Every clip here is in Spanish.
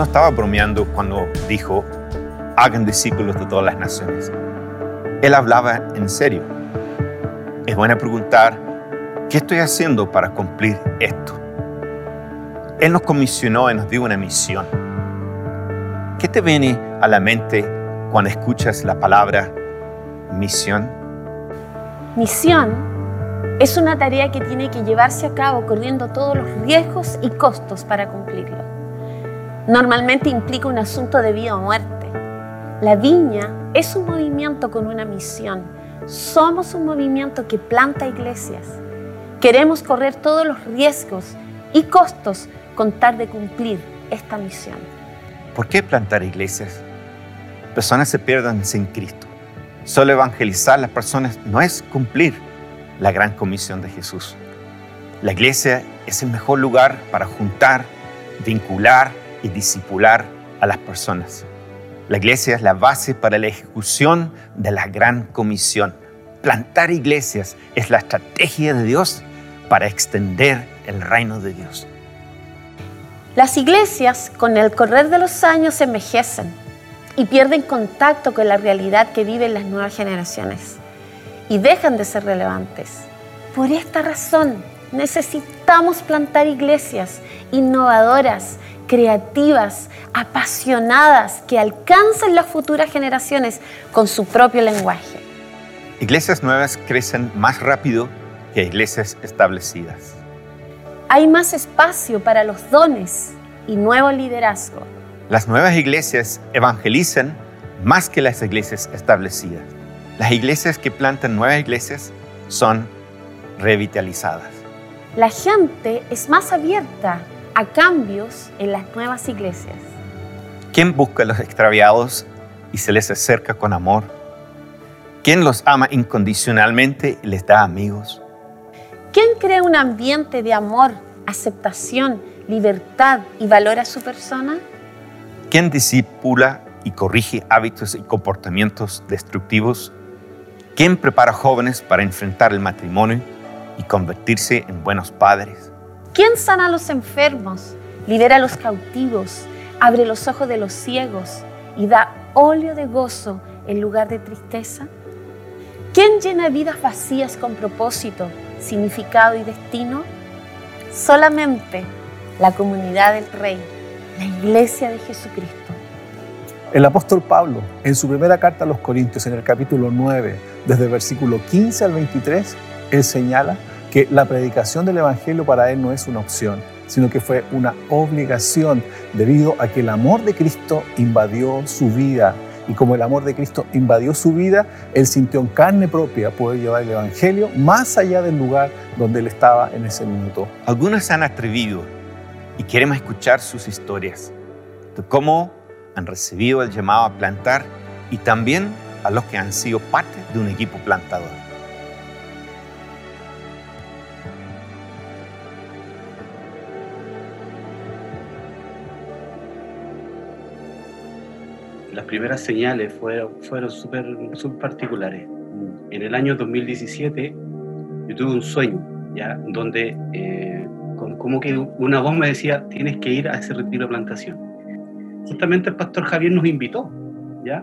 No estaba bromeando cuando dijo, hagan discípulos de todas las naciones. Él hablaba en serio. Es bueno preguntar, ¿qué estoy haciendo para cumplir esto? Él nos comisionó y nos dio una misión. ¿Qué te viene a la mente cuando escuchas la palabra misión? Misión es una tarea que tiene que llevarse a cabo corriendo todos los riesgos y costos para cumplirlo. Normalmente implica un asunto de vida o muerte. La viña es un movimiento con una misión. Somos un movimiento que planta iglesias. Queremos correr todos los riesgos y costos con tal de cumplir esta misión. ¿Por qué plantar iglesias? Personas se pierden sin Cristo. Solo evangelizar a las personas no es cumplir la gran comisión de Jesús. La iglesia es el mejor lugar para juntar, vincular y disipular a las personas. La iglesia es la base para la ejecución de la gran comisión. Plantar iglesias es la estrategia de Dios para extender el reino de Dios. Las iglesias con el correr de los años envejecen y pierden contacto con la realidad que viven las nuevas generaciones y dejan de ser relevantes. Por esta razón necesitamos plantar iglesias innovadoras, creativas, apasionadas, que alcancen las futuras generaciones con su propio lenguaje. Iglesias nuevas crecen más rápido que iglesias establecidas. Hay más espacio para los dones y nuevo liderazgo las nuevas iglesias evangelizan más que las iglesias establecidas. Las iglesias que plantan nuevas iglesias son revitalizadas. La gente es más abierta a cambios en las nuevas iglesias. ¿Quién busca a los extraviados y se les acerca con amor? ¿Quién los ama incondicionalmente y les da amigos? ¿Quién crea un ambiente de amor, aceptación, libertad y valora a su persona? ¿Quién disipula y corrige hábitos y comportamientos destructivos? ¿Quién prepara jóvenes para enfrentar el matrimonio y convertirse en buenos padres? ¿Quién sana a los enfermos, libera a los cautivos, abre los ojos de los ciegos y da óleo de gozo en lugar de tristeza? ¿Quién llena vidas vacías con propósito, significado y destino? Solamente la comunidad del Rey la iglesia de Jesucristo. El apóstol Pablo, en su primera carta a los Corintios, en el capítulo 9, desde el versículo 15 al 23, él señala que la predicación del Evangelio para él no es una opción, sino que fue una obligación debido a que el amor de Cristo invadió su vida. Y como el amor de Cristo invadió su vida, él sintió en carne propia poder llevar el Evangelio más allá del lugar donde él estaba en ese minuto. Algunos han atrevido y queremos escuchar sus historias de cómo han recibido el llamado a plantar y también a los que han sido parte de un equipo plantador. Las primeras señales fueron, fueron súper particulares. En el año 2017 yo tuve un sueño, ¿ya? donde eh, como que una voz me decía, tienes que ir a ese retiro de plantación. Justamente el pastor Javier nos invitó, ¿ya?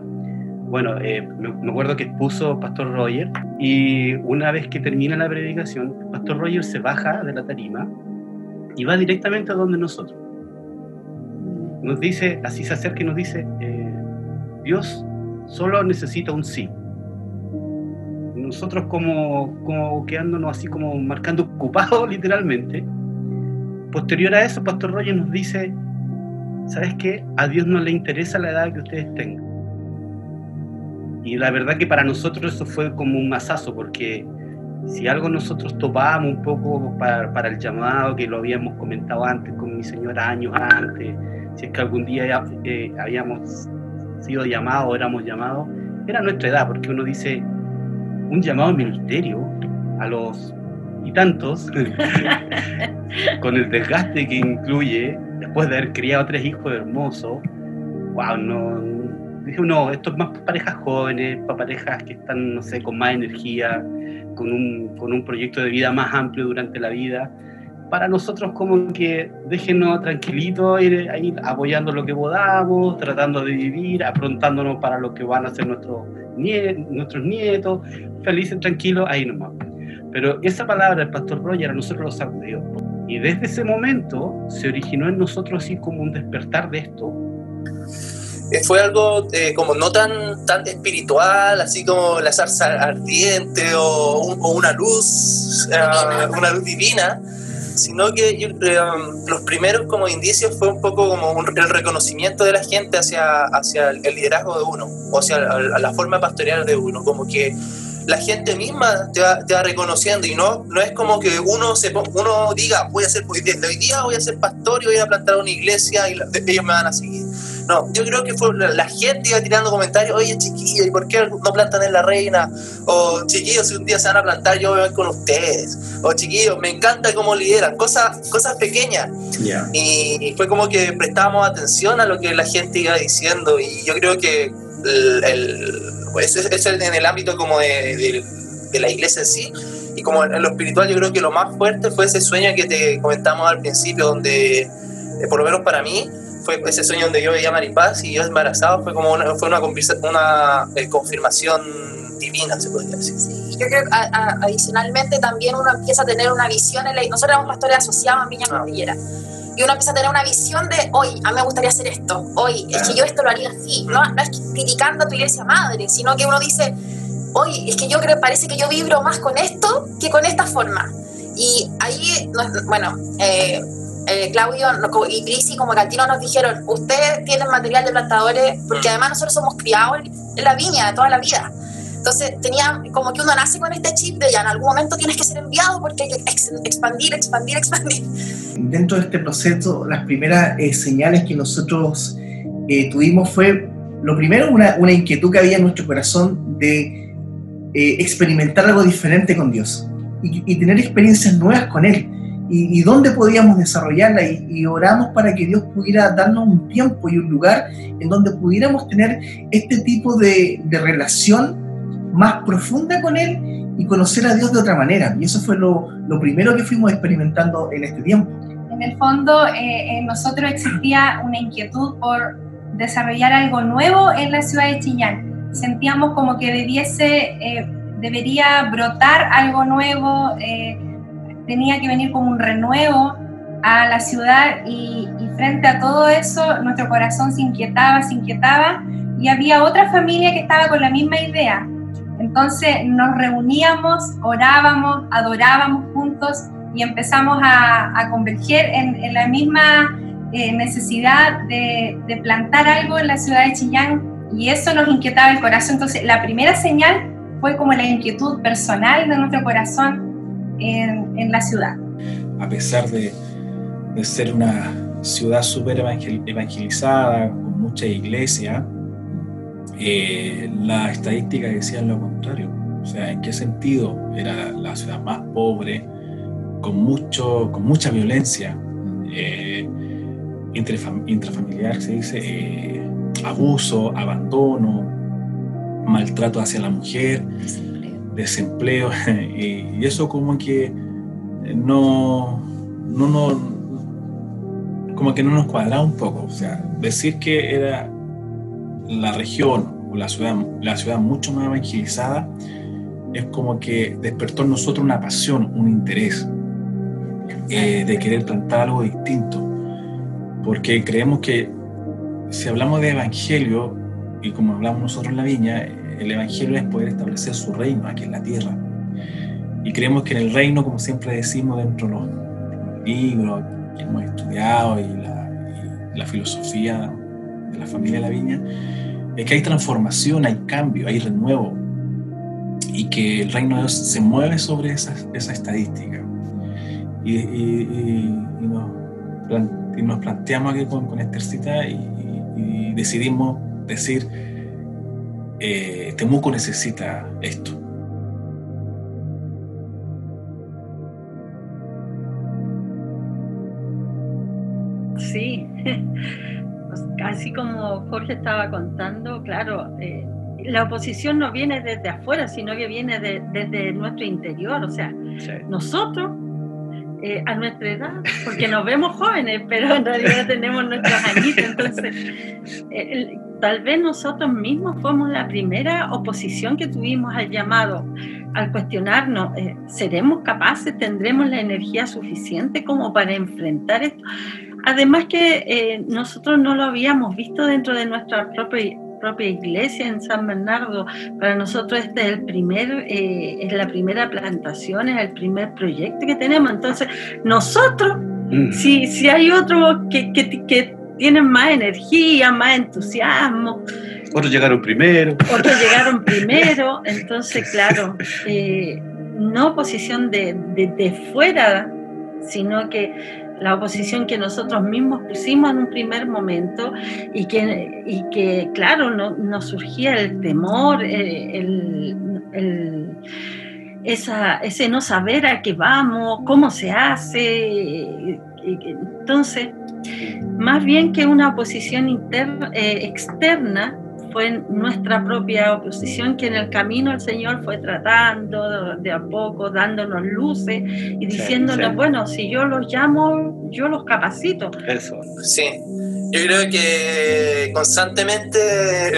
Bueno, eh, me, acuerdo que expuso pastor Roger y una vez que termina la predicación, pastor Roger se baja de la tarima y va directamente a donde nosotros. Nos dice, así se acerca y nos dice, eh, Dios solo necesita un sí. Nosotros como, como quedándonos así como marcando ocupado literalmente, Posterior a eso, Pastor Roger nos dice, ¿sabes qué? A Dios no le interesa la edad que ustedes tengan. Y la verdad que para nosotros eso fue como un masazo, porque si algo nosotros topábamos un poco para, el llamado, que lo habíamos comentado antes con mi señora años antes, si es que algún día eh, habíamos sido llamados, éramos llamados, era nuestra edad, porque uno dice, un llamado al ministerio a los y tantos, con el desgaste que incluye, después de haber criado tres hijos hermosos, wow, no, dije, no, esto es más para parejas jóvenes, para parejas que están, no sé, con más energía, con un, con un proyecto de vida más amplio durante la vida. Para nosotros como que déjenos tranquilitos, ir ahí apoyando lo que podamos, tratando de vivir, aprontándonos para lo que van a ser nuestros, nuestros nietos, felices, tranquilos, ahí nomás. Pero esa palabra del pastor Roger a nosotros lo sacudió. Y desde ese momento se originó en nosotros así como un despertar de esto. Eh, fue algo eh, como no tan, tan espiritual, así como la zarza ardiente o, una luz, uh, una luz divina, sino que um, los primeros como indicios fue un poco como el reconocimiento de la gente hacia, hacia el liderazgo de uno, o hacia la, la forma pastoral de uno, como que la gente misma te va, te va, reconociendo y no, no es como que uno, se, uno diga, voy a ser, hoy día voy a ser pastor y voy a plantar una iglesia y ellos me van a seguir. No, yo creo que fue la, gente iba tirando comentarios, oye chiquillos, ¿y por qué no plantan en la reina? O chiquillos, si un día se van a plantar, yo voy a ver con ustedes. O chiquillos, me encanta cómo lideran, cosas, cosas pequeñas. Y, fue como que prestábamos atención a lo que la gente iba diciendo y yo creo que el eso es, en el ámbito como de, de, la iglesia en sí. Y como en lo espiritual, yo creo que lo más fuerte fue ese sueño que te comentamos al principio, donde, eh, por lo menos para mí, fue ese sueño donde yo veía a Maripaz y yo embarazado, fue como una, fue una, una eh, confirmación divina, se podría decir. Sí, yo creo que adicionalmente también uno empieza a tener una visión, en la, nosotros éramos pastores asociados a Viña ah. Cordillera y uno empieza a tener una visión de, hoy, a mí me gustaría hacer esto, hoy, es que yo esto lo haría así, no, no es criticando a tu iglesia madre, sino que uno dice, hoy, es que yo creo, parece que yo vibro más con esto que con esta forma. Y ahí, bueno, eh, eh, Claudio y Prisi como Cantino nos dijeron, ustedes tienen material de plantadores, porque además nosotros somos criados en la viña toda la vida. Entonces tenía como que uno nace con este chip de ya en algún momento tienes que ser enviado porque hay que expandir, expandir, expandir. Dentro de este proceso, las primeras eh, señales que nosotros eh, tuvimos fue, lo primero, una, una, inquietud que había en nuestro corazón de experimentar algo diferente con Dios y, tener experiencias nuevas con Él. Y, y dónde podíamos desarrollarla y, y, oramos para que Dios pudiera darnos un tiempo y un lugar en donde pudiéramos tener este tipo de, de relación más profunda con Él y conocer a Dios de otra manera. Y eso fue lo, lo primero que fuimos experimentando en este tiempo. En el fondo, eh, en nosotros existía una inquietud por desarrollar algo nuevo en la ciudad de Chillán. Sentíamos como que debiese, eh, debería brotar algo nuevo, eh, tenía que venir como un renuevo a la ciudad y, frente a todo eso nuestro corazón se inquietaba, se inquietaba y había otra familia que estaba con la misma idea, entonces nos reuníamos, orábamos, adorábamos juntos y empezamos a, converger en, la misma eh, necesidad de, plantar algo en la ciudad de Chillán y eso nos inquietaba el corazón. Entonces la primera señal fue como la inquietud personal de nuestro corazón en, la ciudad. A pesar de, de ser una ciudad súper evangelizada, con mucha iglesia, eh, la estadística decía lo contrario. O sea, ¿en qué sentido era la ciudad más pobre, con, mucho, con mucha violencia eh, intrafamiliar, se dice, eh, abuso, abandono, maltrato hacia la mujer, desempleo, y eso como que no, no, no, como que no nos cuadra un poco. O sea, decir que era la región o la ciudad, la ciudad mucho más evangelizada, es como que despertó en nosotros una pasión, un interés eh, de querer plantar algo distinto. Porque creemos que si hablamos de evangelio, y como hablamos nosotros en la viña, el evangelio es poder establecer su reino aquí en la tierra. Y creemos que en el reino, como siempre decimos dentro de los libros que hemos estudiado y la, y filosofía de la familia de la viña, es que hay transformación, hay cambio, hay renuevo y que el reino de Dios se mueve sobre esa, esa estadística. Y, nos, planteamos aquí con, con Estercita y, decidimos decir, eh, Temuco necesita esto. Sí, así como Jorge estaba contando, claro, eh, la oposición no viene desde afuera, sino que viene desde nuestro interior. O sea, nosotros eh, a nuestra edad, porque nos vemos jóvenes, pero en realidad tenemos nuestros añitos, entonces eh, tal vez nosotros mismos fuimos la primera oposición que tuvimos al llamado, al cuestionarnos, eh, ¿seremos capaces, tendremos la energía suficiente como para enfrentar esto? Además que nosotros no lo habíamos visto dentro de nuestra propia propia iglesia en San Bernardo. Para nosotros este es el primer, eh, es la primera plantación, es el primer proyecto que tenemos. Entonces, nosotros, mm. si, si hay otros que, que, que tienen más energía, más entusiasmo. Otros llegaron primero. Otros llegaron primero. Entonces, claro, eh, no posición de, de, de fuera, sino que la oposición que nosotros mismos pusimos en un primer momento y que, y que claro, nos no surgía el temor, eh, el, esa, ese no saber a qué vamos, cómo se hace. Entonces, más bien que una oposición interna, eh, externa, fue nuestra propia oposición que en el camino el Señor fue tratando de, a poco, dándonos luces y diciéndonos, bueno, si yo los llamo, yo los capacito. Eso. Sí, yo creo que constantemente,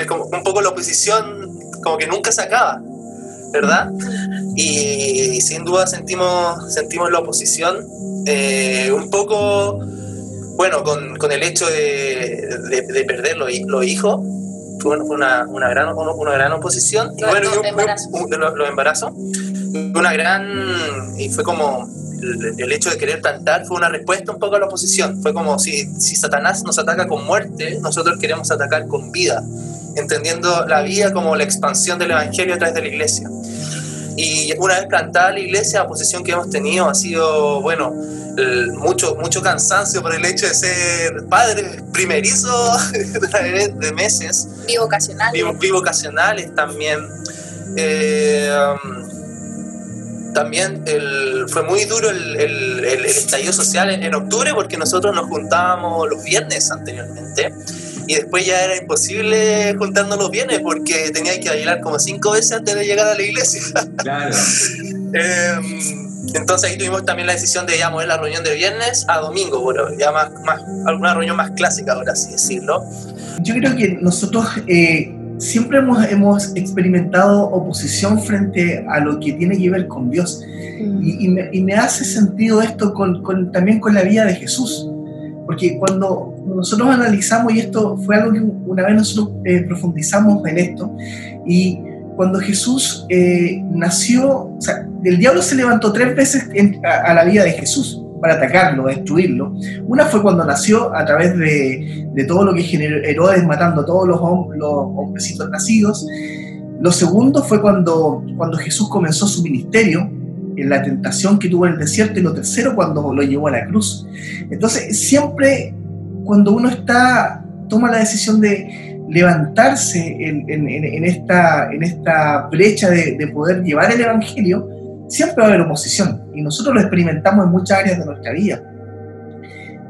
un poco la oposición como que nunca se acaba, ¿verdad? Y, sin duda sentimos, sentimos la oposición eh, un poco, bueno, con, con el hecho de, de, perder los, los hijos fue, una, una, gran, una gran oposición. Y bueno, los, embarazos. Una gran. Y fue como. El, hecho de querer plantar fue una respuesta un poco a la oposición. Fue como si, si Satanás nos ataca con muerte, nosotros queremos atacar con vida, entendiendo la vida como la expansión del Evangelio a través de la iglesia. Y una vez plantada la iglesia, la posición que hemos tenido ha sido, bueno, mucho, mucho cansancio por el hecho de ser padre primerizo de meses. Bivocacionales. Bivocacionales también. Eh, también el, fue muy duro el, el, el estallido social en, en, octubre porque nosotros nos juntábamos los viernes anteriormente y después ya era imposible juntarnos los viernes porque tenía que bailar como cinco veces antes de llegar a la iglesia. Claro. Em, entonces ahí tuvimos también la decisión de ya mover la reunión de viernes a domingo, bueno, ya más, más, alguna reunión más clásica, ahora así decirlo. Yo creo que nosotros eh, siempre hemos, hemos experimentado oposición frente a lo que tiene que ver con Dios. Mm. Y, y, me, hace sentido esto con, con, también con la vida de Jesús. Porque cuando nosotros analizamos, y esto fue algo que una vez nosotros eh, profundizamos en esto, y cuando Jesús eh, nació, el diablo se levantó tres veces a, la vida de Jesús para atacarlo, destruirlo. Una fue cuando nació a través de, todo lo que generó Herodes matando a todos los, los hombrecitos nacidos. Lo segundo fue cuando, cuando Jesús comenzó su ministerio, en la tentación que tuvo en el desierto y lo tercero cuando lo llevó a la cruz. Entonces, siempre cuando uno está, toma la decisión de levantarse en, esta, en esta brecha de, poder llevar el Evangelio, siempre va a haber oposición. Y nosotros lo experimentamos en muchas áreas de nuestra vida.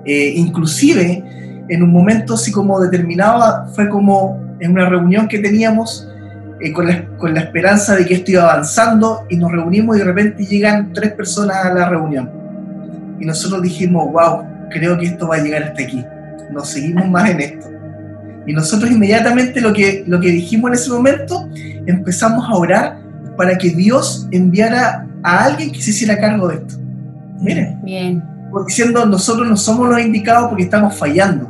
Eh, inclusive, en un momento así como determinado, fue como en una reunión que teníamos, eh, con, la, con, la, esperanza de que esto iba avanzando y nos reunimos y de repente llegan tres personas a la reunión. Y nosotros dijimos, wow, creo que esto va a llegar hasta aquí. Nos seguimos más en esto. Y nosotros inmediatamente lo que, lo que dijimos en ese momento, empezamos a orar para que Dios enviara a alguien que se hiciera cargo de esto. Miren. Bien. Diciendo, nosotros no somos los indicados porque estamos fallando.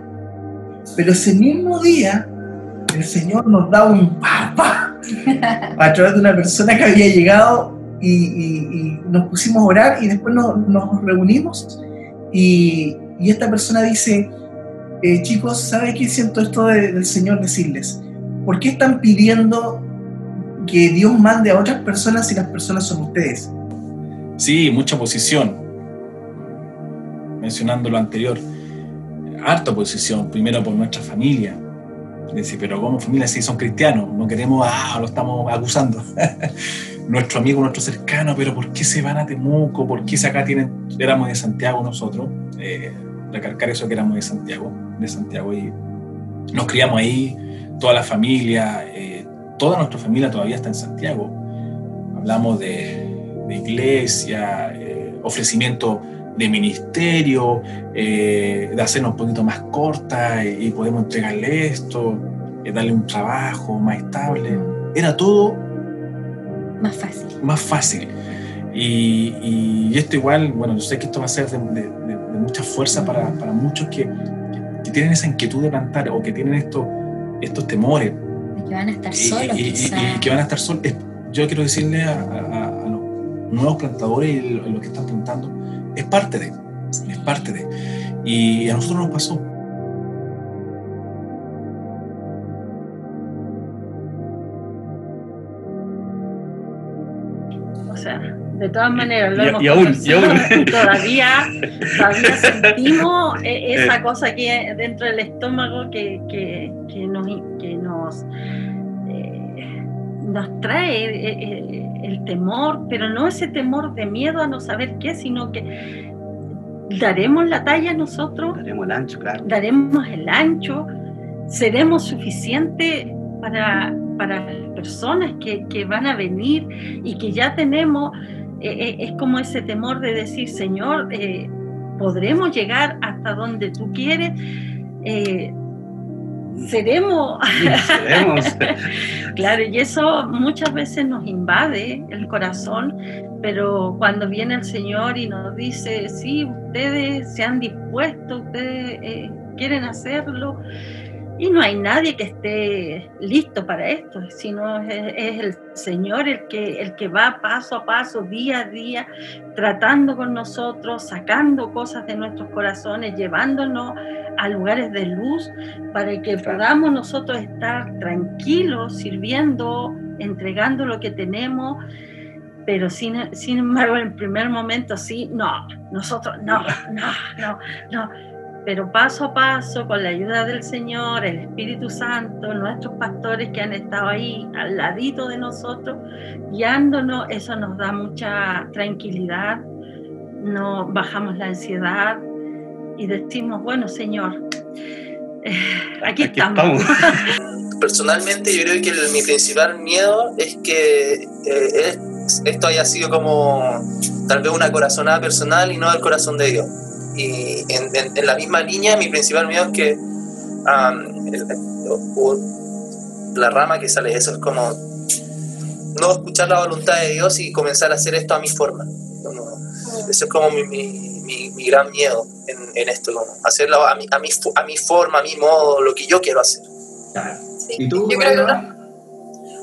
Pero ese mismo día, el Señor nos da un papá a través de una persona que había llegado y, nos pusimos a orar y después nos, reunimos y, esta persona dice, eh, chicos, ¿sabe qué siento esto del Señor decirles? ¿Por qué están pidiendo que Dios mande a otras personas si las personas son ustedes? Sí, mucha oposición. Mencionando lo anterior, harta oposición, primero por nuestra familia, Dice, pero como familia si son cristianos? No queremos, ah, lo estamos acusando. nuestro amigo, nuestro cercano, pero ¿por qué se van a Temuco? ¿Por qué acá tienen, éramos de Santiago nosotros? Eh, recalcar eso que éramos de Santiago, de Santiago y nos criamos ahí, toda la familia, eh, toda nuestra familia todavía está en Santiago. Hablamos de, iglesia, eh, ofrecimiento de ministerio, eh, de hacernos un poquito más corta y, podemos entregarle esto, eh, darle un trabajo más estable. Era todo más fácil. Más fácil. Y, esto igual, bueno, yo sé que esto va a ser de, mucha fuerza para, para muchos que, que, tienen esa inquietud de plantar o que tienen estos, estos temores. Y que van a estar solos. Y, que van a estar solos. Yo quiero decirle a, los nuevos plantadores y los que están plantando, es parte de, es parte de. Y a nosotros nos pasó. De todas maneras, lo hemos y aún, Todavía, todavía sentimos e, esa eh. cosa que dentro del estómago que, que, que nos, que nos, eh, nos trae eh, el temor, pero no ese temor de miedo a no saber qué, sino que daremos la talla nosotros. Daremos el ancho, claro. Daremos el ancho, seremos suficientes para, para las personas que, que, van a venir y que ya tenemos, eh, eh, es como ese temor de decir, Señor, eh, podremos llegar hasta donde tú quieres seremos. claro, y eso muchas veces nos invade el corazón, pero cuando viene el Señor y nos dice, sí, ustedes se han dispuesto, ustedes eh, quieren hacerlo, y no hay nadie que esté listo para esto, sino es, el Señor el que, el que va paso a paso, día a día, tratando con nosotros, sacando cosas de nuestros corazones, llevándonos a lugares de luz para que podamos nosotros estar tranquilos, sirviendo, entregando lo que tenemos. Pero sin, sin embargo en el primer momento sí, no, nosotros no, no, no, no pero paso a paso, con la ayuda del Señor, el Espíritu Santo, nuestros pastores que han estado ahí al ladito de nosotros, guiándonos, eso nos da mucha tranquilidad, no bajamos la ansiedad y decimos, bueno, Señor, eh, aquí, estamos. Personalmente yo creo que mi principal miedo es que eh, esto haya sido como tal vez una corazonada personal y no el corazón de Dios y en, la misma línea, mi principal miedo es que la rama que sale eso es como no escuchar la voluntad de Dios y comenzar a hacer esto a mi forma. eso es como mi, mi, mi, gran miedo en, esto, hacerlo a mi, a, mi, a mi forma, a mi modo, lo que yo quiero hacer. ¿Y tú, yo creo que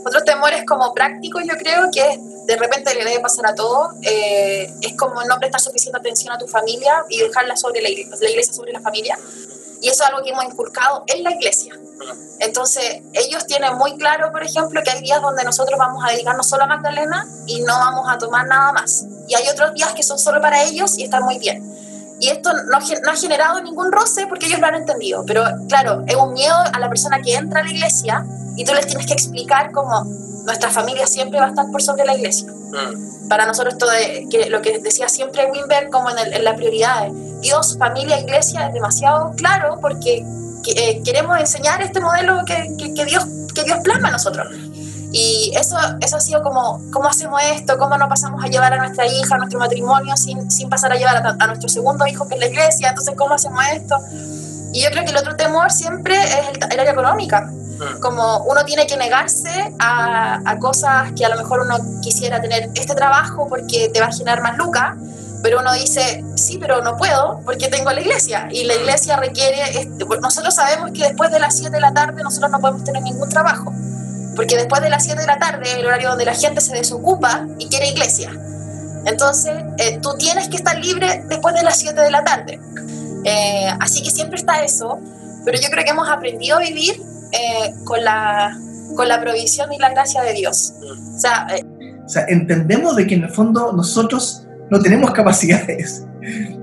otros temores como prácticos, yo creo que de repente le debe pasar a todo, eh, es como no prestar suficiente atención a tu familia y dejarla sobre la iglesia, la iglesia sobre la familia. Y eso es algo que hemos inculcado en la iglesia. Entonces, ellos tienen muy claro, por ejemplo, que hay días donde nosotros vamos a dedicarnos solo a Magdalena y no vamos a tomar nada más. Y hay otros días que son solo para ellos y están muy bien. Y esto no, no, ha generado ningún roce porque ellos lo han entendido. Pero claro, es un miedo a la persona que entra a la iglesia y tú les tienes que explicar cómo nuestra familia siempre va a estar por sobre la iglesia. Mm. Para nosotros que, lo que decía siempre Wimber como en, en la prioridad, Dios, familia, iglesia es demasiado claro porque eh, queremos enseñar este modelo que, que, Dios, que Dios plasma a nosotros. Y eso, eso ha sido como, ¿cómo hacemos esto? ¿Cómo no pasamos a llevar a nuestra hija a nuestro matrimonio sin, sin pasar a llevar a, a, nuestro segundo hijo, que es la iglesia? Entonces, ¿cómo hacemos esto? Y yo creo que el otro temor siempre es el, el área económica. Mm. Como uno tiene que negarse a, a, cosas que a lo mejor uno quisiera tener este trabajo porque te va a generar más lucas, pero uno dice, sí, pero no puedo porque tengo la iglesia y la mm. iglesia requiere, este, nosotros sabemos que después de las 7 de la tarde nosotros no podemos tener ningún trabajo, porque después de las 7 de la tarde el horario donde la gente se desocupa y quiere iglesia. Entonces, eh, tú tienes que estar libre después de las 7 de la tarde. Eh, así que siempre está eso, pero yo creo que hemos aprendido a vivir eh, con, la, con la provisión y la gracia de Dios. O sea, eh, o sea, entendemos de que en el fondo nosotros no tenemos capacidades,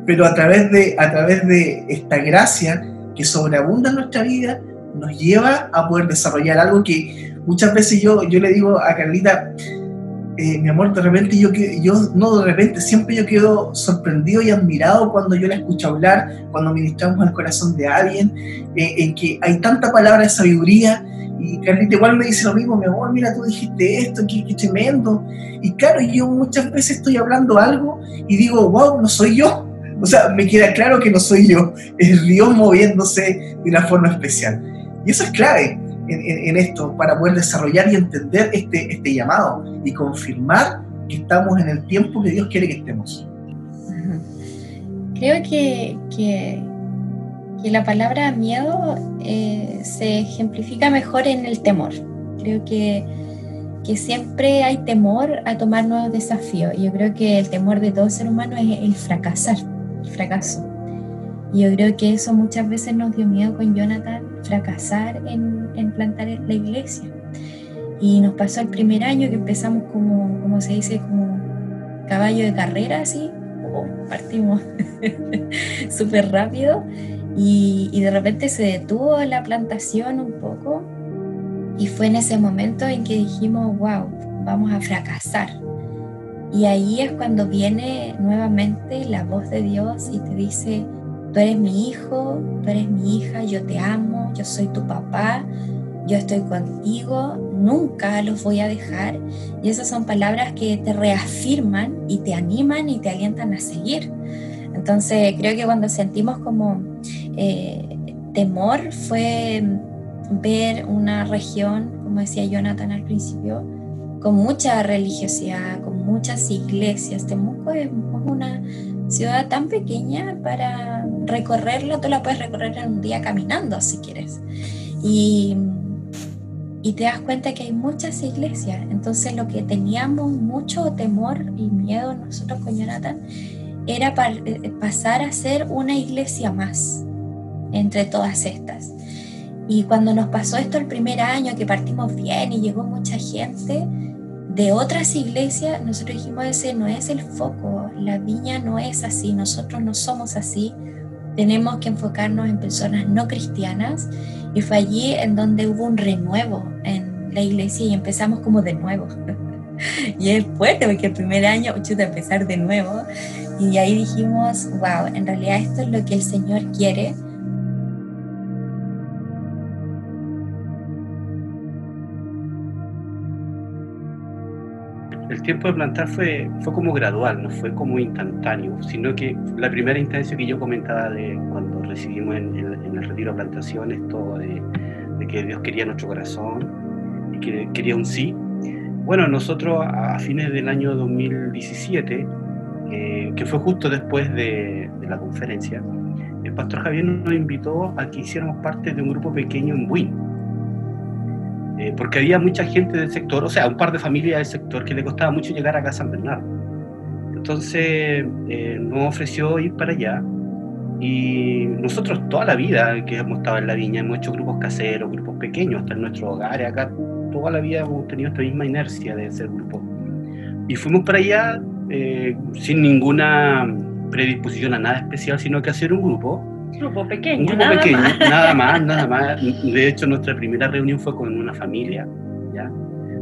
pero a través de, a través de esta gracia que sobreabunda en nuestra vida, nos lleva a poder desarrollar algo que muchas veces yo, yo le digo a Carlita, eh, mi amor, de repente yo, yo, no de repente, siempre yo quedo sorprendido y admirado cuando yo la escucho hablar, cuando ministramos al corazón de alguien, eh, en que hay tanta palabra de sabiduría. Y Carlita igual me dice lo mismo, mi amor, mira, tú dijiste esto, qué, qué tremendo. Y claro, yo muchas veces estoy hablando algo y digo, wow, no soy yo, O sea, me queda claro que no soy yo, es Dios moviéndose de una forma especial. Y eso es clave en, esto para poder desarrollar y entender este, este llamado y confirmar que estamos en el tiempo que Dios quiere que estemos. Creo que, que, la palabra miedo eh, se ejemplifica mejor en el temor. Creo que, que siempre hay temor a tomar nuevos desafíos. Yo creo que el temor de todo ser humano es el fracasar, el fracaso. Y yo creo que eso muchas veces nos dio miedo con Jonathan, fracasar en, plantar la iglesia. Y nos pasó el primer año que empezamos como, como se dice, como caballo de carrera, así, oh, partimos súper rápido y, y, de repente se detuvo la plantación un poco y fue en ese momento en que dijimos, wow, vamos a fracasar. Y ahí es cuando viene nuevamente la voz de Dios y te dice, tú eres mi hijo, tú eres mi hija, yo te amo, yo soy tu papá, yo estoy contigo, nunca los voy a dejar. Y esas son palabras que te reafirman y te animan y te alientan a seguir. Entonces creo que cuando sentimos como eh, temor fue ver una región, como decía Jonathan al principio, con mucha religiosidad, con muchas iglesias. Temuco es una ciudad tan pequeña para recorrerla, tú la puedes recorrer en un día caminando si quieres. Y, y te das cuenta que hay muchas iglesias. Entonces lo que teníamos mucho temor y miedo nosotros con Jonathan era eh, pasar a ser una iglesia más entre todas estas. Y cuando nos pasó esto el primer año, que partimos bien y llegó mucha gente de otras iglesias, nosotros dijimos, ese no es el foco, la viña no es así, nosotros no somos así, tenemos que enfocarnos en personas no cristianas. Y fue allí en donde hubo un renuevo en la iglesia y empezamos como de nuevo. y es fuerte porque el primer año, chuta, empezar de nuevo. Y ahí dijimos, wow, en realidad esto es lo que el Señor quiere el tiempo de plantar fue, fue como gradual, no fue como instantáneo, sino que la primera instancia que yo comentaba de cuando recibimos en, el retiro de plantaciones, todo de, que Dios quería nuestro corazón y que quería un sí. Bueno, nosotros a, fines del año 2017, eh, que fue justo después de, de, la conferencia, el pastor Javier nos invitó a que hiciéramos parte de un grupo pequeño en Buin eh, porque había mucha gente del sector, o sea, un par de familias del sector que le costaba mucho llegar acá a San Bernardo. Entonces eh, nos ofreció ir para allá y nosotros toda la vida que hemos estado en la viña hemos hecho grupos caseros, grupos pequeños, hasta en nuestro hogar, acá toda la vida hemos tenido esta misma inercia de ser grupo. Y fuimos para allá eh, sin ninguna predisposición a nada especial, sino que hacer un grupo grupo pequeño. Un grupo nada pequeño, más. nada más, nada más. De hecho, nuestra primera reunión fue con una familia, ¿ya?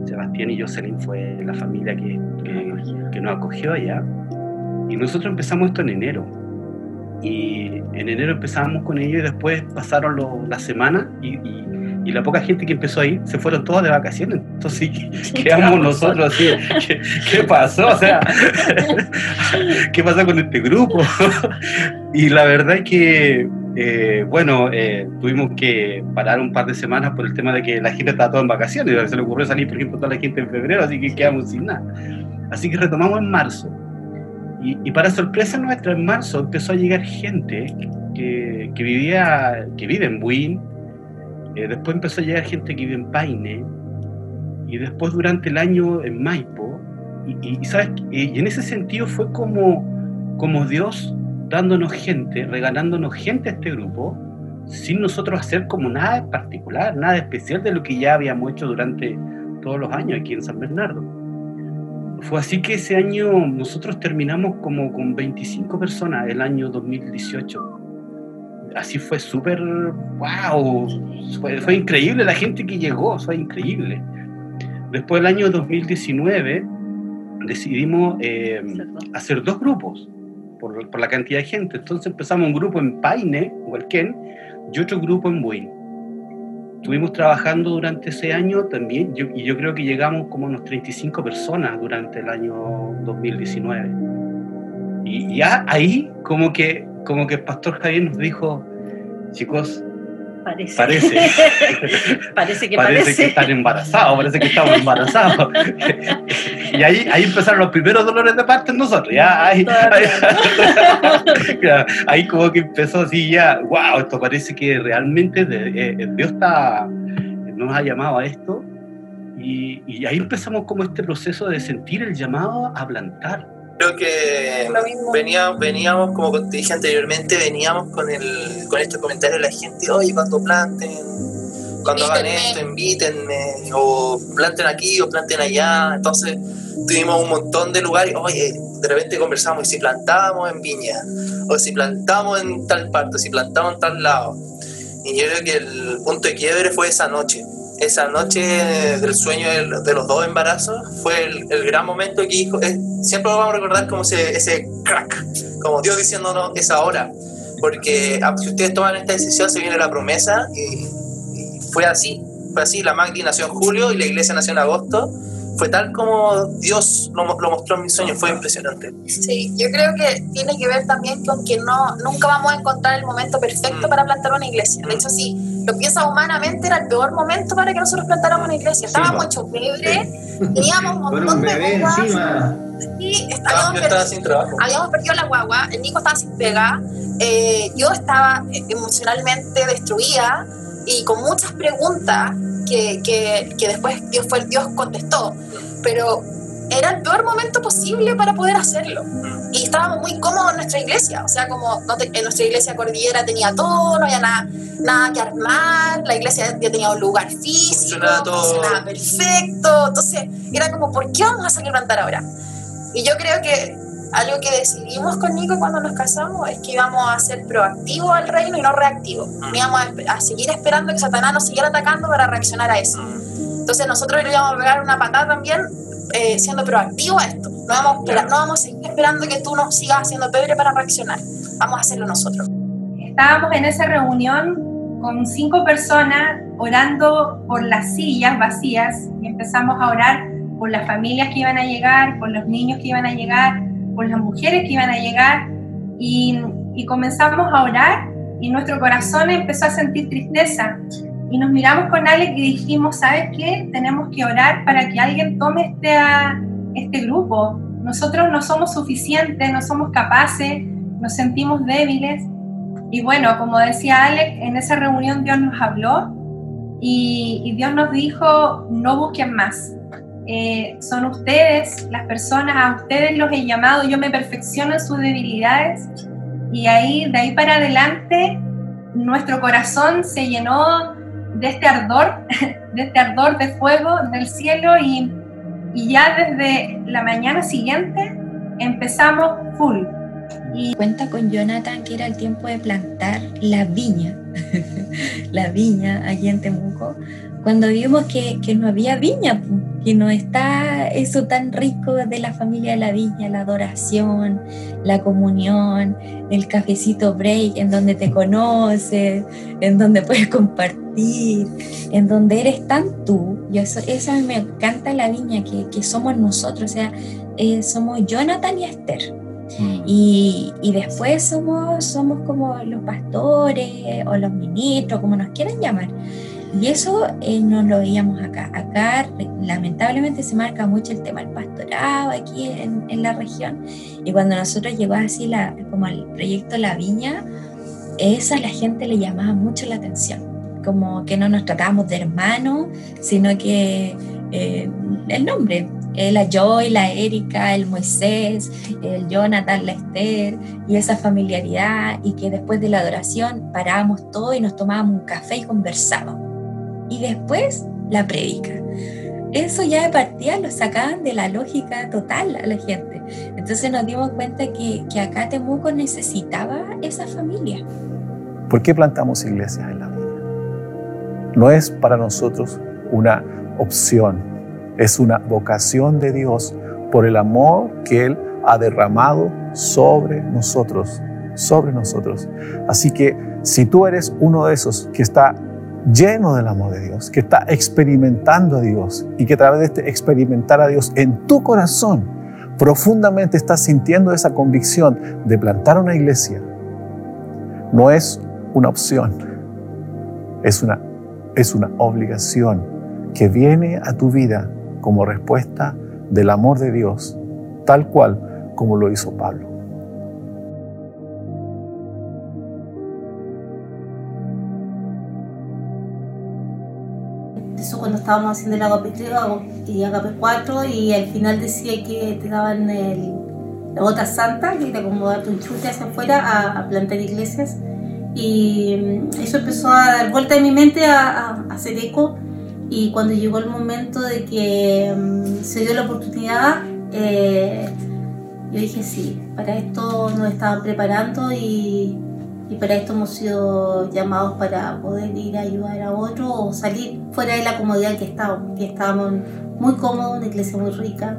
Sebastián y Jocelyn fue la familia que, que, nos acogió allá. Y nosotros empezamos esto en enero. Y en enero empezamos con ellos y después pasaron las semanas y, y, la poca gente que empezó ahí se fueron todas de vacaciones. Entonces quedamos nosotros así, ¿qué, ¿qué, pasó? O sea, ¿qué pasó con este grupo? y la verdad es que, eh, bueno, eh, tuvimos que parar un par de semanas por el tema de que la gente estaba toda en vacaciones. Se le ocurrió salir, por ejemplo, toda la gente en febrero, así que quedamos sin nada. Así que retomamos en marzo. Y, y para sorpresa nuestra, en marzo empezó a llegar gente que, que vivía, que vive en Buin, eh, después empezó a llegar gente que vive en Paine, y después durante el año en Maipo, y, y ¿sabes? y en ese sentido fue como, como Dios dándonos gente, regalándonos gente a este grupo, sin nosotros hacer como nada particular, nada especial de lo que ya habíamos hecho durante todos los años aquí en San Bernardo. Fue así que ese año nosotros terminamos como con 25 personas, el año 2018. Así fue súper, wow, fue, fue, increíble la gente que llegó, fue increíble. Después del año 2019 decidimos eh, hacer dos grupos por, por, la cantidad de gente. Entonces empezamos un grupo en Paine, Hualquén, y otro grupo en Buin. Estuvimos trabajando durante ese año también, yo, y yo creo que llegamos como unos 35 personas durante el año 2019. Y ya ahí como que, como que el pastor Javier nos dijo, chicos, Parece. Parece. parece que parece, parece. que están embarazados, parece que estamos embarazados. y ahí, ahí empezaron los primeros dolores de parto en nosotros. Ya, ahí, ahí, ahí como que empezó así ya, wow, esto parece que realmente de- eh, Dios está, nos ha llamado a esto. Y, y ahí empezamos como este proceso de sentir el llamado a plantar. Creo que veníamos, veníamos, como te dije anteriormente, veníamos con, el, con estos comentarios de la gente, oye, cuando planten, cuando hagan esto, invítenme, o planten aquí o planten allá. Entonces tuvimos un montón de lugares, oye, de repente conversamos, y si plantamos en Viña, o si plantamos en tal parte, o si plantamos en tal lado. Y yo creo que el punto de quiebre fue esa noche. Esa noche del sueño de los dos embarazos fue el, el gran momento que dijo, siempre lo vamos a recordar como ese, ese crack, como Dios diciéndonos, es ahora. Porque ah, si ustedes toman esta decisión, se viene la promesa y, y fue así. Fue así, la Magdi nació en julio y la iglesia nació en agosto. Fue tal como Dios lo, lo mostró en mis sueños, fue impresionante. Sí, yo creo que tiene que ver también con que no, nunca vamos a encontrar el momento perfecto para plantar una iglesia. De hecho, si lo piensas humanamente, era el peor momento para que nosotros plantáramos una iglesia. Estábamos hechos febre, teníamos un montón un de encima. Sí, estábamos yo estaba sin trabajo. habíamos perdido la guagua, el Nico estaba sin pega, eh, yo estaba eh, emocionalmente destruida y con muchas preguntas que, que, que después Dios, fue, Dios contestó, pero era el peor momento posible para poder hacerlo. Y estábamos muy cómodos en nuestra iglesia, o sea, como no te- en nuestra iglesia Cordillera tenía todo, no había nada, nada que armar, la iglesia ya tenía un lugar físico, Funcionaba todo. funcionaba perfecto, entonces era como, ¿por qué vamos a salir a plantar ahora? Y yo creo que algo que decidimos con Nico cuando nos casamos es que íbamos a ser proactivos al reino y no reactivos. Íbamos a, a seguir esperando que Satanás nos siguiera atacando para reaccionar a eso. Entonces nosotros le íbamos a pegar una patada también eh, siendo proactivos a esto. No vamos, no vamos a seguir esperando que tú nos sigas haciendo pebre para reaccionar. Vamos a hacerlo nosotros. Estábamos en esa reunión con cinco personas orando por las sillas vacías y empezamos a orar por las familias que iban a llegar, por los niños que iban a llegar, por las mujeres que iban a llegar y, comenzamos a orar y nuestro corazón empezó a sentir tristeza y nos miramos con Alex y dijimos, ¿sabes qué? Tenemos que orar para que alguien tome este, este grupo. Nosotros no somos suficientes, no somos capaces, nos sentimos débiles. Y bueno, como decía Alex, en esa reunión Dios nos habló y, y Dios nos dijo, no busquen más. Eh, son ustedes, las personas, a ustedes los he llamado, yo me perfecciono en sus debilidades. Y ahí, de ahí para adelante, nuestro corazón se llenó de este ardor, de este ardor de fuego del cielo y, y ya desde la mañana siguiente empezamos full. Y cuenta con Jonathan que era el tiempo de plantar la viña, la viña allí en Temuco, cuando vimos que, que no había viña, que no está eso tan rico de la familia de la viña, la adoración, la comunión, el cafecito break en donde te conoces, en donde puedes compartir, en donde eres tan tú. Y eso, eso a mí me encanta la viña, que, que somos nosotros, o sea, eh, somos Jonathan y Esther. Y, y después somos, somos como los pastores o los ministros, como nos quieran llamar. Y eso eh, no lo veíamos acá. Acá lamentablemente se marca mucho el tema del pastorado aquí en, en la región. Y cuando nosotros llegó así la, como el proyecto La Viña, eso a la gente le llamaba mucho la atención. Como que no nos tratábamos de hermanos, sino que eh, el nombre, eh, la Joy, la Erika, el Moisés, el Jonathan, la Esther, y esa familiaridad, y que después de la adoración parábamos todo y nos tomábamos un café y conversábamos. Y después la predica. Eso ya de partida lo sacaban de la lógica total a la gente. Entonces nos dimos cuenta que, que acá Temuco necesitaba esa familia. ¿Por qué plantamos iglesias en la vida? No es para nosotros una opción, es una vocación de Dios por el amor que Él ha derramado sobre nosotros, sobre nosotros. Así que si tú eres uno de esos que está lleno del amor de Dios, que está experimentando a Dios y que a través de este experimentar a Dios en tu corazón profundamente estás sintiendo esa convicción de plantar una iglesia, no es una opción, es una, es una obligación que viene a tu vida como respuesta del amor de Dios, tal cual como lo hizo Pablo. Estábamos haciendo el agape 3 y agape 4 y al final decía que te daban la gota santa, que te como darte un chute hacia afuera a, a plantar iglesias. Y mm, eso empezó a dar vuelta en mi mente, a, a hacer eco y cuando llegó el momento de que mm, se dio la oportunidad, eh, yo dije sí, para esto nos estaban preparando y, y, para esto hemos sido llamados para poder ir a ayudar a otros o salir fuera de la comodidad que estábamos, que estábamos muy cómodos, una iglesia muy rica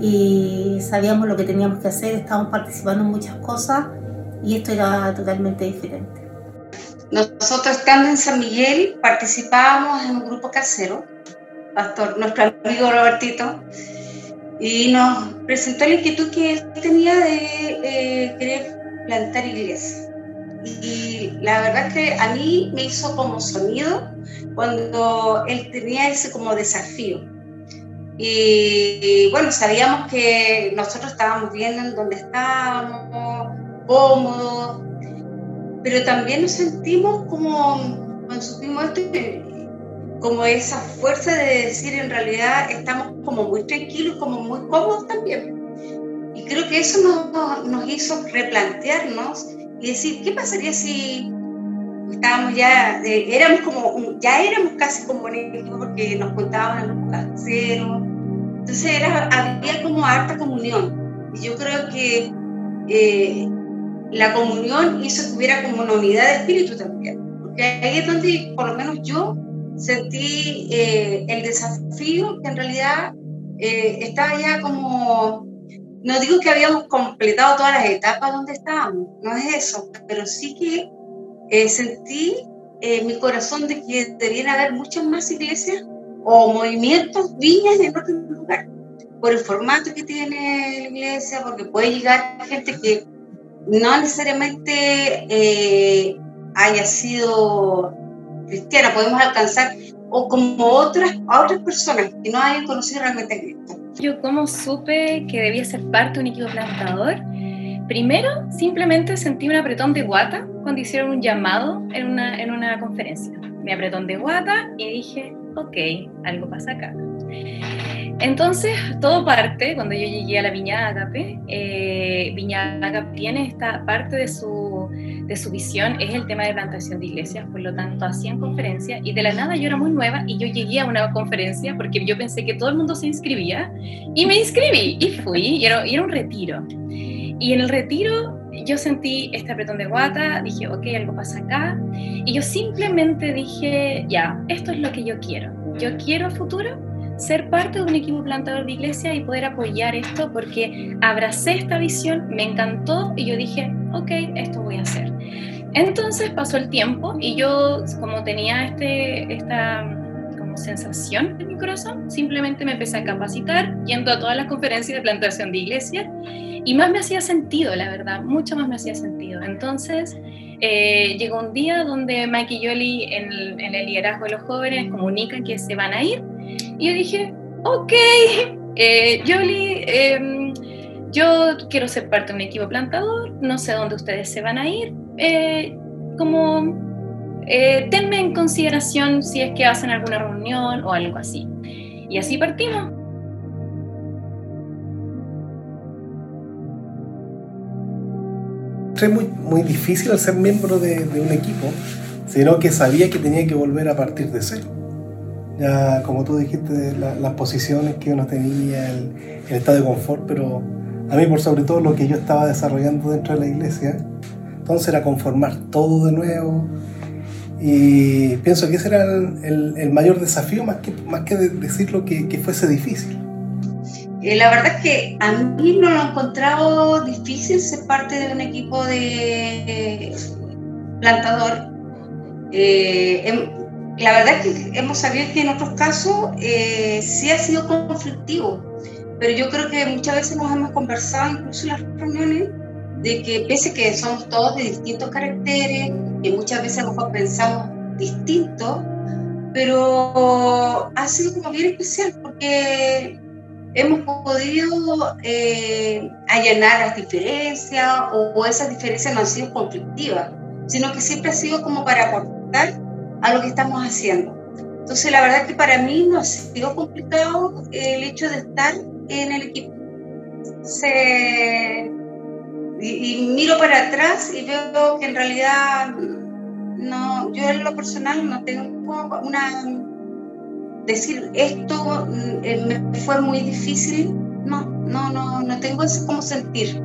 y sabíamos lo que teníamos que hacer, estábamos participando en muchas cosas y esto era totalmente diferente. Nosotros estando en San Miguel participábamos en un grupo casero, pastor, nuestro amigo Robertito, y nos presentó la inquietud que él tenía de eh, querer plantar iglesias. Y la verdad que a mí me hizo como sonido cuando él tenía ese como desafío. Y, bueno, sabíamos que nosotros estábamos bien en donde estábamos, cómodos, pero también nos sentimos como, cuando supimos esto, como esa fuerza de decir en realidad estamos como muy tranquilos, como muy cómodos también. Y creo que eso nos, nos hizo replantearnos y decir, ¿qué pasaría si estábamos ya, éramos como, ya éramos casi como un porque nos contaban los caseros. Entonces era, había como harta comunión. Y yo creo que eh, la comunión hizo que hubiera como una unidad de espíritu también. Porque ahí es donde, por lo menos yo, sentí eh, el desafío que en realidad eh, estaba ya como, no digo que habíamos completado todas las etapas donde estábamos, no es eso, pero sí que eh, sentí en mi corazón de que deberían haber muchas más iglesias o movimientos, viñas en otro lugar, por el formato que tiene la iglesia, porque puede llegar gente que no necesariamente eh, haya sido cristiana, podemos alcanzar o como otras, otras personas que no hayan conocido realmente a Cristo. Yo como supe que debía ser parte de un equipo plantador, primero simplemente sentí un apretón de guata cuando hicieron un llamado en una, en una conferencia. Me apretón de guata y dije, ok, algo pasa acá. Entonces, todo parte, cuando yo llegué a la Viña Agape, eh, Viña Agape tiene esta parte de su, de su visión, es el tema de plantación de iglesias, por lo tanto hacían conferencias y de la nada yo era muy nueva y yo llegué a una conferencia porque yo pensé que todo el mundo se inscribía y me inscribí y fui y era, un retiro. Y en el retiro yo sentí este apretón de guata, dije, ok, algo pasa acá. Y yo simplemente dije, ya, esto es lo que yo quiero. Yo quiero futuro ser parte de un equipo plantador de iglesia y poder apoyar esto porque abracé esta visión, me encantó y yo dije, ok, esto voy a hacer. Entonces pasó el tiempo y yo como tenía este, esta como sensación en mi corazón, simplemente me empecé a capacitar yendo a todas las conferencias de plantación de iglesia y más me hacía sentido, la verdad, mucho más me hacía sentido. Entonces eh, llegó un día donde Mike y Yoli en en el liderazgo de los jóvenes comunican que se van a ir y yo dije, ok, eh, em, yo quiero ser parte de un equipo plantador, no sé dónde ustedes se van a ir, eh, como eh, tenme en consideración si es que hacen alguna reunión o algo así. Y así partimos. Fue muy, muy difícil ser miembro de, de un equipo, sino que sabía que tenía que volver a partir de cero ya como tú dijiste, las posiciones que uno tenía, el, estado de confort, pero a mí por sobre todo lo que yo estaba desarrollando dentro de la iglesia, entonces era conformar todo de nuevo y pienso que ese era el, mayor desafío, más que, más que decirlo que, que fuese difícil. Eh, la verdad es que a mí no lo he encontrado difícil ser parte de un equipo de plantador. Eh, em, la verdad es que hemos sabido que en otros casos eh, sí ha sido conflictivo, pero yo creo que muchas veces nos hemos conversado, incluso en las reuniones, de que pese que somos todos de distintos caracteres, que muchas veces a lo mejor pensamos distinto, pero ha sido como bien especial porque hemos podido eh, allanar las diferencias o, esas diferencias no han sido conflictivas, sino que siempre ha sido como para aportar a lo que estamos haciendo. Entonces, la verdad que para mí no ha sido complicado el hecho de estar en el equipo. Se, y, miro para atrás y veo que en realidad no, yo en lo personal no tengo una decir esto eh, me fue muy difícil, no, no, no, no tengo eso como sentir.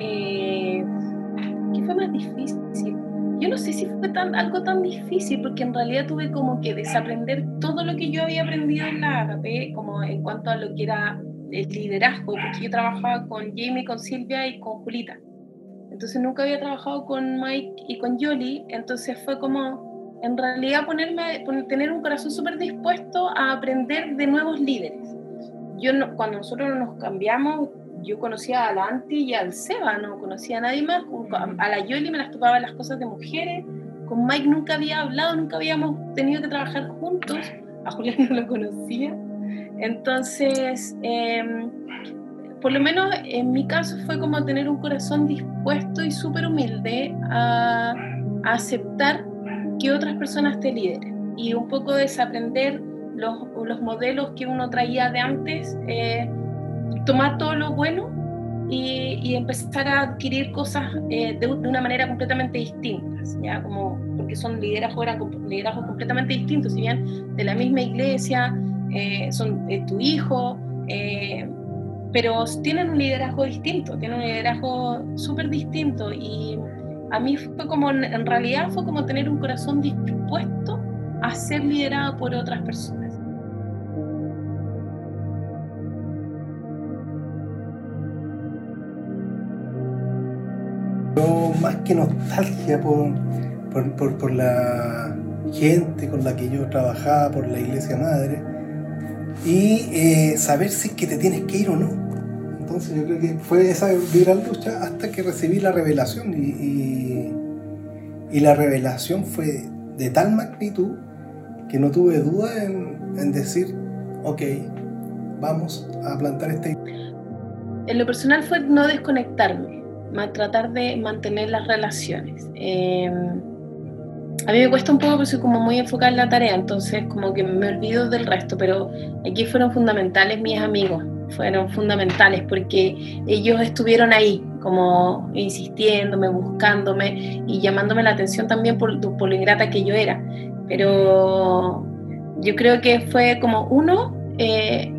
Eh, ¿Qué fue más difícil? Yo no sé si fue tan, algo tan difícil, porque en realidad tuve como que desaprender todo lo que yo había aprendido en la AGP, como en cuanto a lo que era el liderazgo, porque yo trabajaba con Jamie, con Silvia y con Julita. Entonces nunca había trabajado con Mike y con Yoli, entonces fue como, en realidad, ponerme, tener un corazón súper dispuesto a aprender de nuevos líderes. Yo cuando nosotros nos cambiamos, yo conocía a la Anti y al Seba, no conocía a nadie más. A la Yoli me las topaba las cosas de mujeres. Con Mike nunca había hablado, nunca habíamos tenido que trabajar juntos. A Julián no lo conocía. Entonces, em, por lo menos en mi caso fue como tener un corazón dispuesto y súper humilde a, aceptar que otras personas te lideren y un poco desaprender los, los modelos que uno traía de antes, eh, tomar todo lo bueno y, y, empezar a adquirir cosas eh, de, una manera completamente distintas, ¿ya? Como, porque son liderazgos, eran liderazgos completamente distintos, si bien de la misma iglesia, eh, son tu hijo, eh, pero tienen un liderazgo distinto, tienen un liderazgo súper distinto y a mí fue como, en realidad fue como tener un corazón dispuesto a ser liderado por otras personas. Yo más que nostalgia por, por, por la gente con la que yo trabajaba, por la iglesia madre, y eh, saber si es que te tienes que ir o no. Entonces yo creo que fue esa gran lucha hasta que recibí la revelación y, y, la revelación fue de tal magnitud que no tuve duda en, en, decir, ok, vamos a plantar este... En lo personal fue no desconectarme, tratar de mantener las relaciones. Eh, a mí me cuesta un poco porque soy como muy enfocada en la tarea, entonces como que me olvido del resto, pero aquí fueron fundamentales mis amigos, fueron fundamentales porque ellos estuvieron ahí, como insistiéndome, buscándome y llamándome la atención también por, por lo ingrata que yo era. Pero yo creo que fue como uno, eh,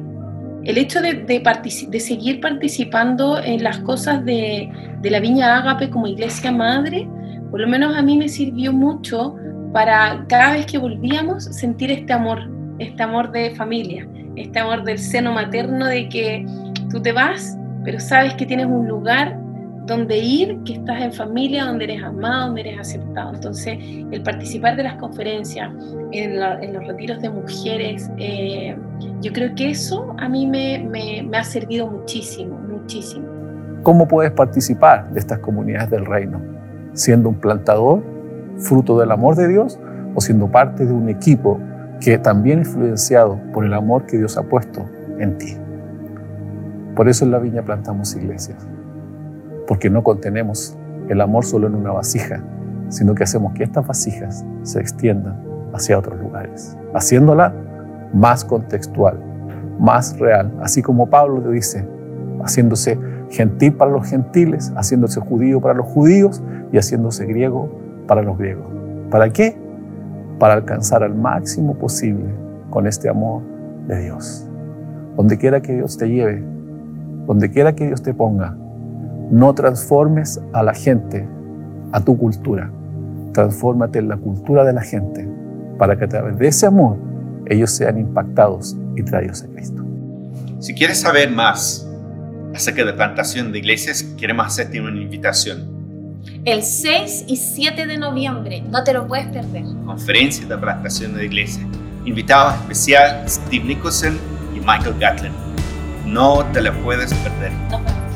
el hecho de, de, de, seguir participando en las cosas de, de la Viña Ágape como iglesia madre, por lo menos a mí me sirvió mucho para cada vez que volvíamos sentir este amor, este amor de familia, este amor del seno materno de que tú te vas, pero sabes que tienes un lugar donde ir, que estás en familia, donde eres amado, donde eres aceptado. Entonces, el participar de las conferencias, en, los retiros de mujeres, eh, yo creo que eso a mí me, me ha servido muchísimo, muchísimo. ¿Cómo puedes participar de estas comunidades del reino? Siendo un plantador, fruto del amor de Dios, o siendo parte de un equipo que también influenciado por el amor que Dios ha puesto en ti. Por eso en la viña plantamos iglesias, porque no contenemos el amor solo en una vasija, sino que hacemos que estas vasijas se extiendan hacia otros lugares, haciéndola más contextual, más real, así como Pablo le dice, haciéndose gentil para los gentiles, haciéndose judío para los judíos y haciéndose griego para los griegos. ¿Para qué? Para alcanzar al máximo posible con este amor de Dios. Donde quiera que Dios te lleve, donde quiera que Dios te ponga, no transformes a la gente a tu cultura. Transfórmate en la cultura de la gente para que a través de ese amor ellos sean impactados y traídos a Cristo. Si quieres saber más acerca de plantación de iglesias, queremos hacerte una invitación. El 6 y 7 de noviembre, no te lo puedes perder. Conferencia de plantación de iglesias. Invitados especial Steve Nicholson y Michael Gatlin. No te la puedes perder. Vemos.